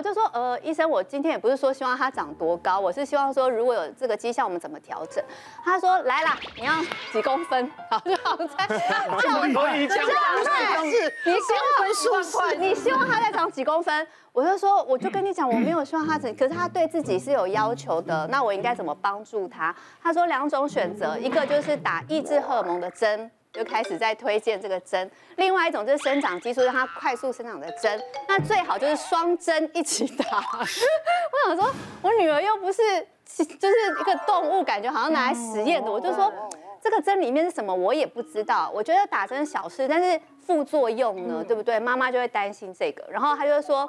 我就说，呃，医生，我今天也不是说希望他长多高，我是希望说如果有这个迹象，我们怎么调整？他说来啦，你要几公分？好，就好在叫我可以讲话，是，你希望是，你希望他再长几公分？我就说，我就跟你讲，我没有希望他长，可是他对自己是有要求的，那我应该怎么帮助他？他说两种选择，一个就是打抑制荷尔蒙的针。就开始在推荐这个针，另外一种就是生长激素让它快速生长的针，那最好就是双针一起打。我想说，我女儿又不是就是一个动物，感觉好像拿来实验的，我就说这个针里面是什么，我也不知道。我觉得打针小事，但是副作用呢，对不对？妈妈就会担心这个，然后她就说。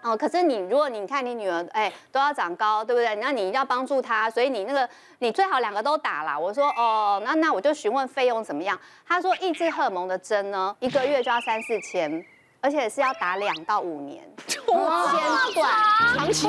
哦，可是你如果你看你女儿，哎，都要长高，对不对？那你一定要帮助她，所以你那个你最好两个都打啦。我说哦，那那我就询问费用怎么样？他说抑制荷尔蒙的针呢，一个月就要三四千，而且是要打两到五年，不间断，长期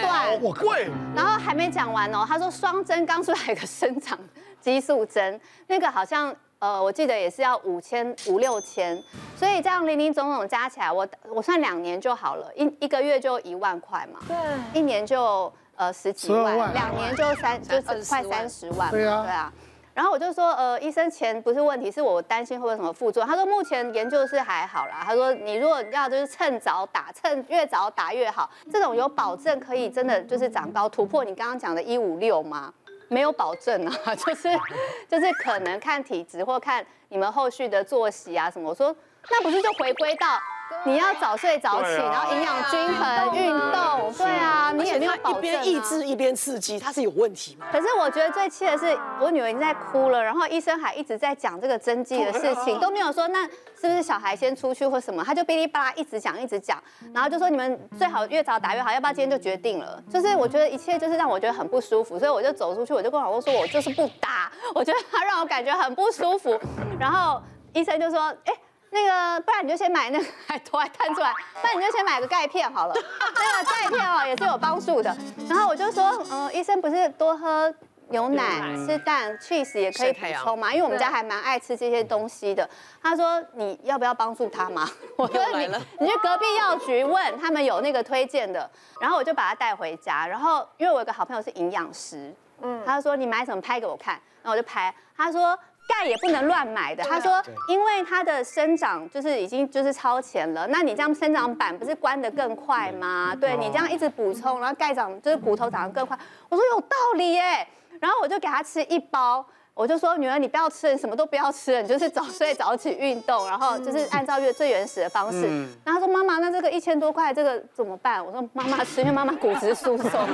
断，我贵。然后还没讲完哦，他说双针刚出来有个生长 激素针，那个好像。呃，我记得也是要五千五六千，所以这样零零总总加起来，我我算两年就好了，一一个月就一万块嘛，对，一年就呃十几万，两年就三就是快三十万，对啊，对啊。然后我就说，呃，医生钱不是问题，是我担心会不会有什么副作用。他说目前研究是还好啦，他说你如果要就是趁早打，趁越早打越好，这种有保证可以真的就是长高突破你刚刚讲的一五六吗？没有保证啊，就是就是可能看体质或看你们后续的作息啊什么。我说那不是就回归到你要早睡早起，然后营养均衡，运动，对啊，你也没有保证啊。一边抑制一边刺激，它是有问题吗？可是我觉得最气的是我女儿已经在哭了，然后医生还一直在讲这个针剂的事情，都没有说那是不是小孩先出去或什么，他就哔哩吧啦一直讲一直讲，然后就说你们最好越早打越好，要不要今天就决定了？就是我觉得一切就是让我觉得很不舒服，所以我就走出去，我就跟老公说，我就是不打，我觉得他让我感觉很不舒服，然后医生就说，哎。那个，不然你就先买那个，还头还探出来，不然你就先买个钙片好了。那个钙片哦也是有帮助的。然后我就说，嗯，医生不是多喝牛奶、吃蛋、cheese 也可以补充嘛？因为我们家还蛮爱吃这些东西的。他说你要不要帮助他嘛？我说你，你去隔壁药局问他们有那个推荐的。然后我就把他带回家。然后因为我有个好朋友是营养师，嗯，他说你买什么拍给我看。然后我就拍，他说。钙也不能乱买的，他说，因为它的生长就是已经就是超前了，那你这样生长板不是关得更快吗？对，你这样一直补充，然后钙长就是骨头长得更快。我说有道理耶，然后我就给他吃一包。我就说女儿，你不要吃，你什么都不要吃，你就是早 睡早起运动，然后就是按照原最原始的方式。嗯、然后他说妈妈，那这个一千多块这个怎么办？我说妈妈吃，因为妈妈骨质疏松。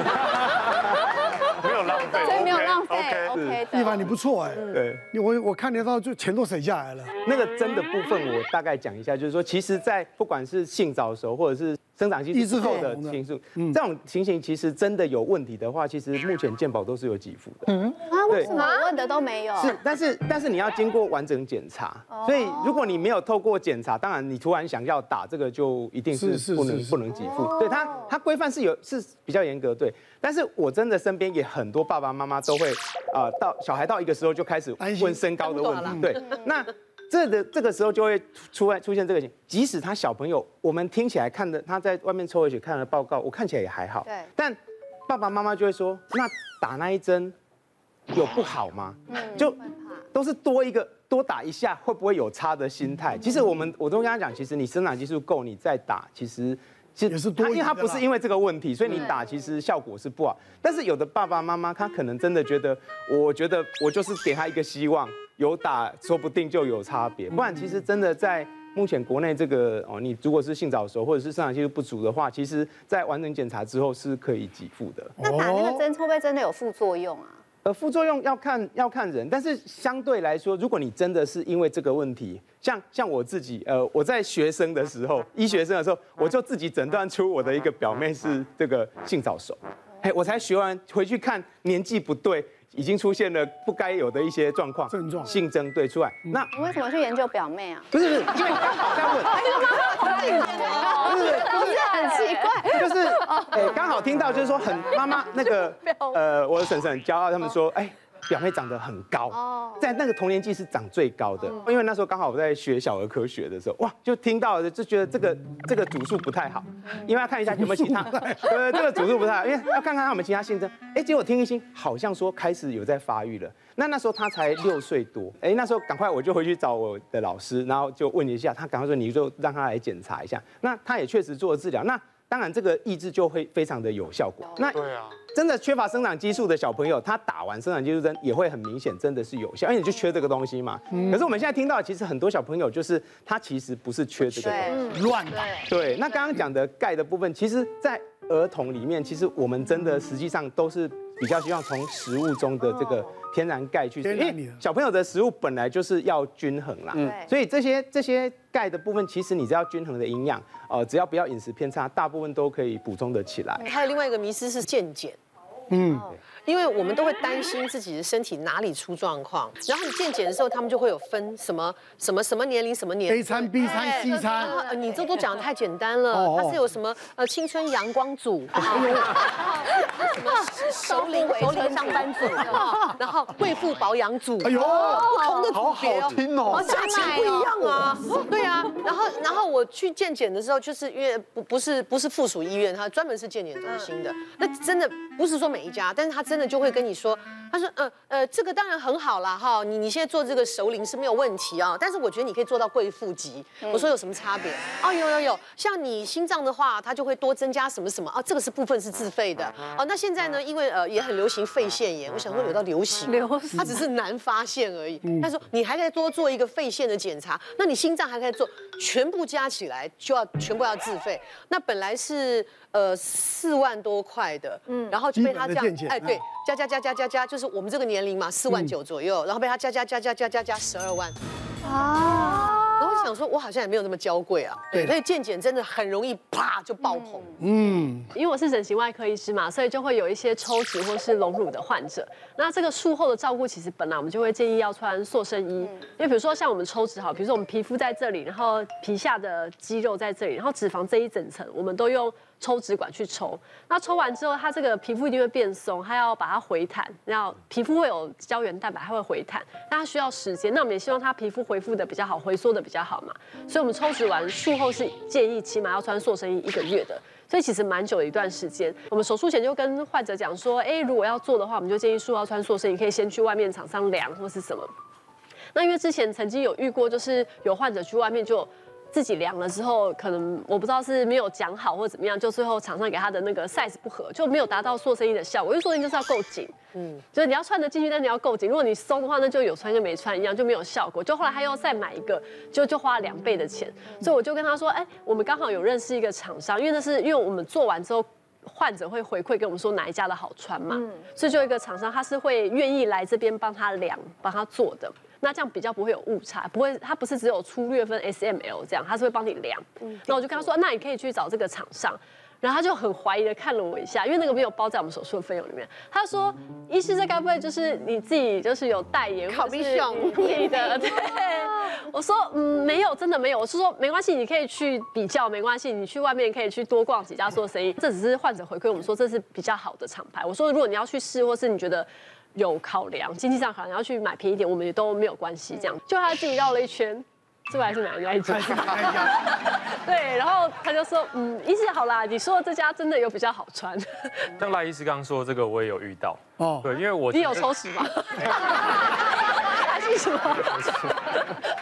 没有浪费，所以没有浪费。OK。一凡你不错哎，对，我我看得到就钱都省下来了。那个真的部分我大概讲一下，就是说，其实，在不管是性早熟或者是生长激素后的情绪，这种情形其实真的有问题的话，其实目前健保都是有给付的。嗯。啊，为什么？问的都没有？是，但是但是你要经过完整检查，所以如果你没有透过检查，当然你突然想要打这个，就一定是不能不能给付。对它它规范是有是比较严格，对。但是我真的身边也很多爸爸妈妈都会啊，到小孩到一个时候就开始问身高的问题，对，那。这个这个时候就会出来出现这个情，即使他小朋友，我们听起来看的他在外面抽回血看了报告，我看起来也还好。对。但爸爸妈妈就会说，那打那一针有不好吗？嗯。就都是多一个多打一下会不会有差的心态？其实我们我都跟他讲，其实你生长激素够，你再打，其实其实他因为他不是因为这个问题，所以你打其实效果是不好。但是有的爸爸妈妈他可能真的觉得，我觉得我就是给他一个希望。有打，说不定就有差别。不然，其实真的在目前国内这个哦，你如果是性早熟或者是生长激素不足的话，其实在完整检查之后是可以给付的。那打那个针会不会真的有副作用啊？呃，副作用要看要看人，但是相对来说，如果你真的是因为这个问题，像像我自己，呃，我在学生的时候，医学生的时候，我就自己诊断出我的一个表妹是这个性早熟，嘿，我才学完回去看年纪不对。已经出现了不该有的一些状况，症状性征对出来。那你为什么去研究表妹啊？不是不是，因为刚好在问。不是不是很奇怪，就是哎，刚好听到就是说很妈妈那个呃，我的婶婶很骄傲，他们说哎，表妹长得很高，在那个童年纪是长最高的。因为那时候刚好我在学小儿科学的时候，哇，就听到了，就觉得这个这个组数不太好，因为要看一下有没有其他，对，这个组数不太好，因为要看看他们其他性征。哎，结果听一听，好像说开始有在发育了。那那时候他才六岁多，哎，那时候赶快我就回去找我的老师，然后就问一下，他赶快说你就让他来检查一下。那他也确实做了治疗，那当然这个抑制就会非常的有效果。那对啊，真的缺乏生长激素的小朋友，他打完生长激素针也会很明显，真的是有效，因为你就缺这个东西嘛。可是我们现在听到，其实很多小朋友就是他其实不是缺这个东西，乱打。对，那刚刚讲的钙的部分，其实在儿童里面，其实我们真的实际上都是。比较希望从食物中的这个天然钙去，因为小朋友的食物本来就是要均衡啦，嗯，所以这些这些钙的部分，其实你只要均衡的营养，呃，只要不要饮食偏差，大部分都可以补充得起来。还有另外一个迷思是健检，嗯。因为我们都会担心自己的身体哪里出状况，然后你健检的时候，他们就会有分什么什么什么年龄什么年龄，A 餐 B 餐 C 餐，你这都讲的太简单了，它是有什么呃青春阳光组，什么 熟龄熟龄上班族，然后贵妇保养组，哎呦，不同的组听哦，价钱不一样啊，对啊，然后然后我去健检的时候，就是因为不不是不是附属医院，它专门是健检中心的，那真的不是说每一家，但是他。真的就会跟你说，他说，呃呃，这个当然很好啦。哈，你你现在做这个熟龄是没有问题啊，但是我觉得你可以做到贵妇级。我说有什么差别？哦，有有有，像你心脏的话，它就会多增加什么什么啊，这个是部分是自费的。哦，那现在呢，因为呃也很流行肺腺炎，我想说有到流行，流行，它只是难发现而已。他说你还可以多做一个肺腺的检查，那你心脏还可以做，全部加起来就要全部要自费。那本来是。呃，四万多块的，嗯，然后就被他这样，哎，对，加加加加加加，就是我们这个年龄嘛，四万九左右，然后被他加加加加加加加十二万，啊，然后我想说，我好像也没有那么娇贵啊，对，所以健检真的很容易啪就爆棚，嗯，因为我是整形外科医师嘛，所以就会有一些抽脂或是隆乳的患者，那这个术后的照顾，其实本来我们就会建议要穿塑身衣，因为比如说像我们抽脂好，比如说我们皮肤在这里，然后皮下的肌肉在这里，然后脂肪这一整层，我们都用。抽脂管去抽，那抽完之后，它这个皮肤一定会变松，它要把它回弹，然后皮肤会有胶原蛋白，它会回弹，那它需要时间。那我们也希望它皮肤恢复的比较好，回缩的比较好嘛。所以我们抽脂完术后是建议起码要穿塑身衣一个月的，所以其实蛮久的一段时间。我们手术前就跟患者讲说，哎，如果要做的话，我们就建议术后穿塑身衣，可以先去外面厂商量或是什么。那因为之前曾经有遇过，就是有患者去外面就。自己量了之后，可能我不知道是没有讲好或者怎么样，就最后厂商给他的那个 size 不合，就没有达到做生意的效果。因为做生意就是要够紧，嗯，就是你要穿得进去，但你要够紧。如果你松的话，那就有穿跟没穿一样，就没有效果。就后来他又再买一个，就就花了两倍的钱。所以我就跟他说，哎，我们刚好有认识一个厂商，因为那是因为我们做完之后，患者会回馈给我们说哪一家的好穿嘛，所以就有一个厂商他是会愿意来这边帮他量、帮他做的。那这样比较不会有误差，不会，它不是只有粗略分 S M L 这样，他是会帮你量。那我就跟他说，那你可以去找这个厂商。然后他就很怀疑的看了我一下，因为那个没有包在我们手术的费用里面。他说，医师这该不会就是你自己就是有代言，或者是你的？对。我说，嗯，没有，真的没有。我是说，没关系，你可以去比较，没关系，你去外面可以去多逛几家做生意。这只是患者回馈我们说这是比较好的厂牌。我说，如果你要去试，或是你觉得。有考量，经济上可能要去买便宜一点，我们也都没有关系。这样，就他自己绕了一圈，最后还是买了那一家。对，然后他就说，嗯，医师好啦，你说的这家真的有比较好穿。像赖医师刚刚说的这个，我也有遇到。哦，对，因为我你有抽脂吗？还是什么？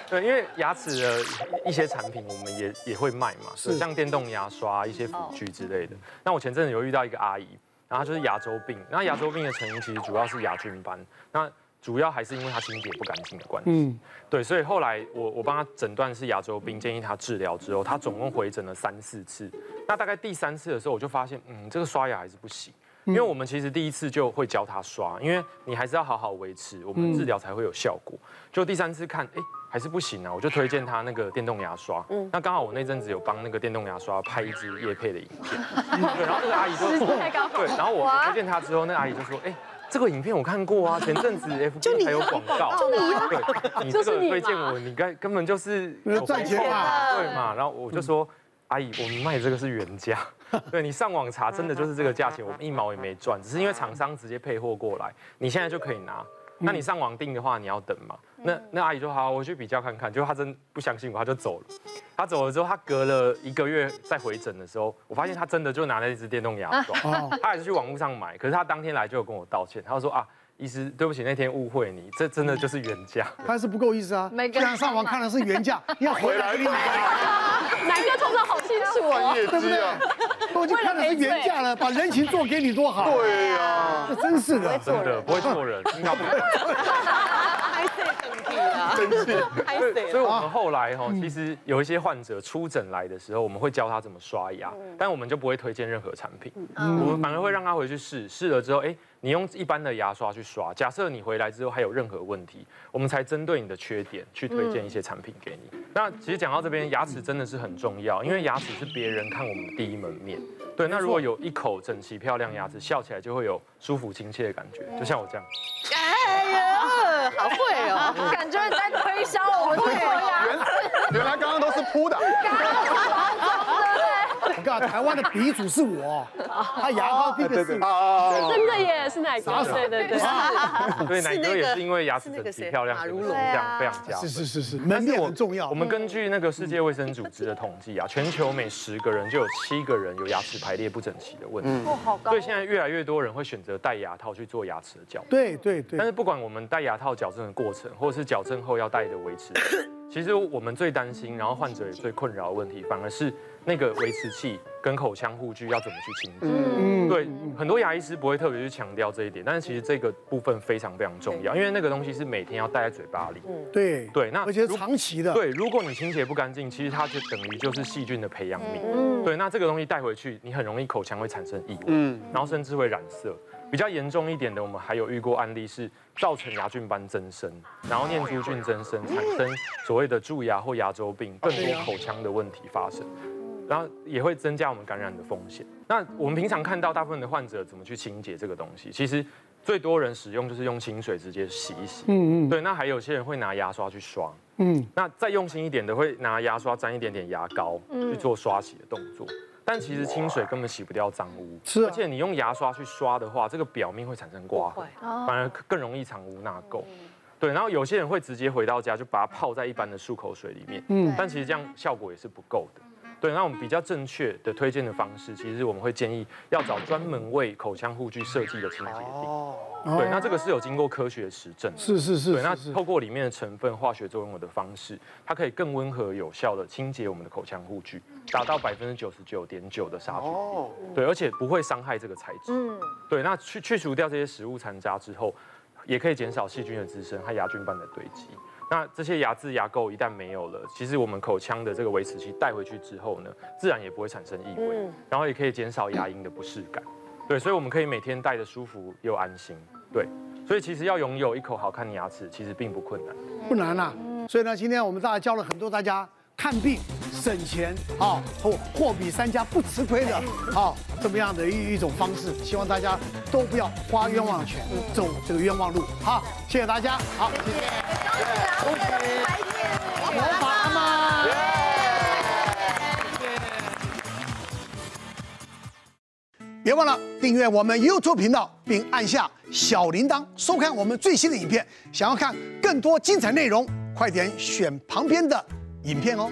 对，因为牙齿的一些产品，我们也也会卖嘛，是像电动牙刷、一些辅具之类的。那我前阵子有遇到一个阿姨。然后就是牙周病，那牙周病的成因其实主要是牙菌斑，那主要还是因为他清洁不干净的关系。嗯，对，所以后来我我帮他诊断是牙周病，建议他治疗之后，他总共回诊了三四次，那大概第三次的时候，我就发现，嗯，这个刷牙还是不行。因为我们其实第一次就会教他刷，因为你还是要好好维持，我们治疗才会有效果。就第三次看，哎，还是不行啊，我就推荐他那个电动牙刷。嗯，那刚好我那阵子有帮那个电动牙刷拍一支叶配的影片，对，然后那个阿姨就说，对，然后我推荐他之后，那个阿姨就说，哎，这个影片我看过啊，前阵子 FB 还有广告，就你啊，对，你这个推荐我，你该根本就是有赚钱嘛，对嘛，然后我就说。阿姨，我们卖这个是原价，对，你上网查，真的就是这个价钱，我们一毛也没赚，只是因为厂商直接配货过来，你现在就可以拿。那你上网订的话，你要等嘛？那那阿姨说好，我去比较看看。结果她真不相信我，她就走了。她走了之后，她隔了一个月再回诊的时候，我发现她真的就拿了一支电动牙刷，她还是去网络上买。可是她当天来就有跟我道歉，她说啊，医师对不起，那天误会你，这真的就是原价。还是不够意思啊？既然上网看的是原价，你 要回来给你买。哪个通常好清楚哦，对不对？都已经看的是原价了，把人情做给你多好。对呀，这真是的，真的不会做人，应该不会。真是，所以，我们后来哈，其实有一些患者出诊来的时候，我们会教他怎么刷牙，但我们就不会推荐任何产品，我们反而会让他回去试，试了之后，哎，你用一般的牙刷去刷，假设你回来之后还有任何问题，我们才针对你的缺点去推荐一些产品给你。那其实讲到这边，牙齿真的是很重要，因为牙齿是别人看我们的第一门面。对，那如果有一口整齐漂亮牙齿，笑起来就会有舒服亲切的感觉，就像我这样。好会哦，感觉你在推销我们的牙齿。原来刚刚都是铺的。我告诉，台湾的鼻祖是我，他牙膏第一个是。真的耶，是奶哥？对对对。对，奶哥也是因为牙齿整齐漂亮，这样非常佳。是是是是，门面很重要。我们根据那个世界卫生组织的统计啊，全球每十个人就有七个人有牙齿排列不整齐的问题。哦，好高。所以现在越来越多人会选择戴牙套去做牙齿的矫正。对对对。但是不管我们戴牙套矫正的过程，或者是矫正后要戴的维持，其实我们最担心，然后患者也最困扰的问题，反而是。那个维持器跟口腔护具要怎么去清洁？嗯，对，很多牙医师不会特别去强调这一点，但是其实这个部分非常非常重要，因为那个东西是每天要戴在嘴巴里。嗯，对对，那而且长期的。对，如果你清洁不干净，其实它就等于就是细菌的培养皿。嗯，对，那这个东西带回去，你很容易口腔会产生异味，嗯，然后甚至会染色。比较严重一点的，我们还有遇过案例是造成牙菌斑增生，然后念珠菌增生，产生所谓的蛀牙或牙周病，更多口腔的问题发生。然后也会增加我们感染的风险。那我们平常看到大部分的患者怎么去清洁这个东西？其实最多人使用就是用清水直接洗一洗。嗯嗯。对，那还有些人会拿牙刷去刷。嗯。那再用心一点的会拿牙刷沾一点点牙膏去做刷洗的动作。但其实清水根本洗不掉脏污。是。而且你用牙刷去刷的话，这个表面会产生刮痕，反而更容易藏污纳垢。对。然后有些人会直接回到家就把它泡在一般的漱口水里面。嗯。但其实这样效果也是不够的。对，那我们比较正确的推荐的方式，其实我们会建议要找专门为口腔护具设计的清洁剂。哦。对，那这个是有经过科学实证的。是是是。对，那透过里面的成分、化学作用的方式，它可以更温和有效的清洁我们的口腔护具，达到百分之九十九点九的杀菌率。哦。对，而且不会伤害这个材质。嗯。对，那去去除掉这些食物残渣之后，也可以减少细菌的滋生和牙菌斑的堆积。那这些牙渍牙垢一旦没有了，其实我们口腔的这个维持器带回去之后呢，自然也不会产生异味，然后也可以减少牙龈的不适感。对，所以我们可以每天戴的舒服又安心。对，所以其实要拥有一口好看的牙齿，其实并不困难，不难啊。所以呢，今天我们大家教了很多大家看病省钱啊，货货比三家不吃亏的啊，这么样的一一种方式，希望大家都不要花冤枉钱，走这个冤枉路。好，谢谢大家，好，谢谢。恭喜！魔法嘛！别忘了订阅我们 YouTube 频道，并按下小铃铛，收看我们最新的影片。想要看更多精彩内容，快点选旁边的影片哦。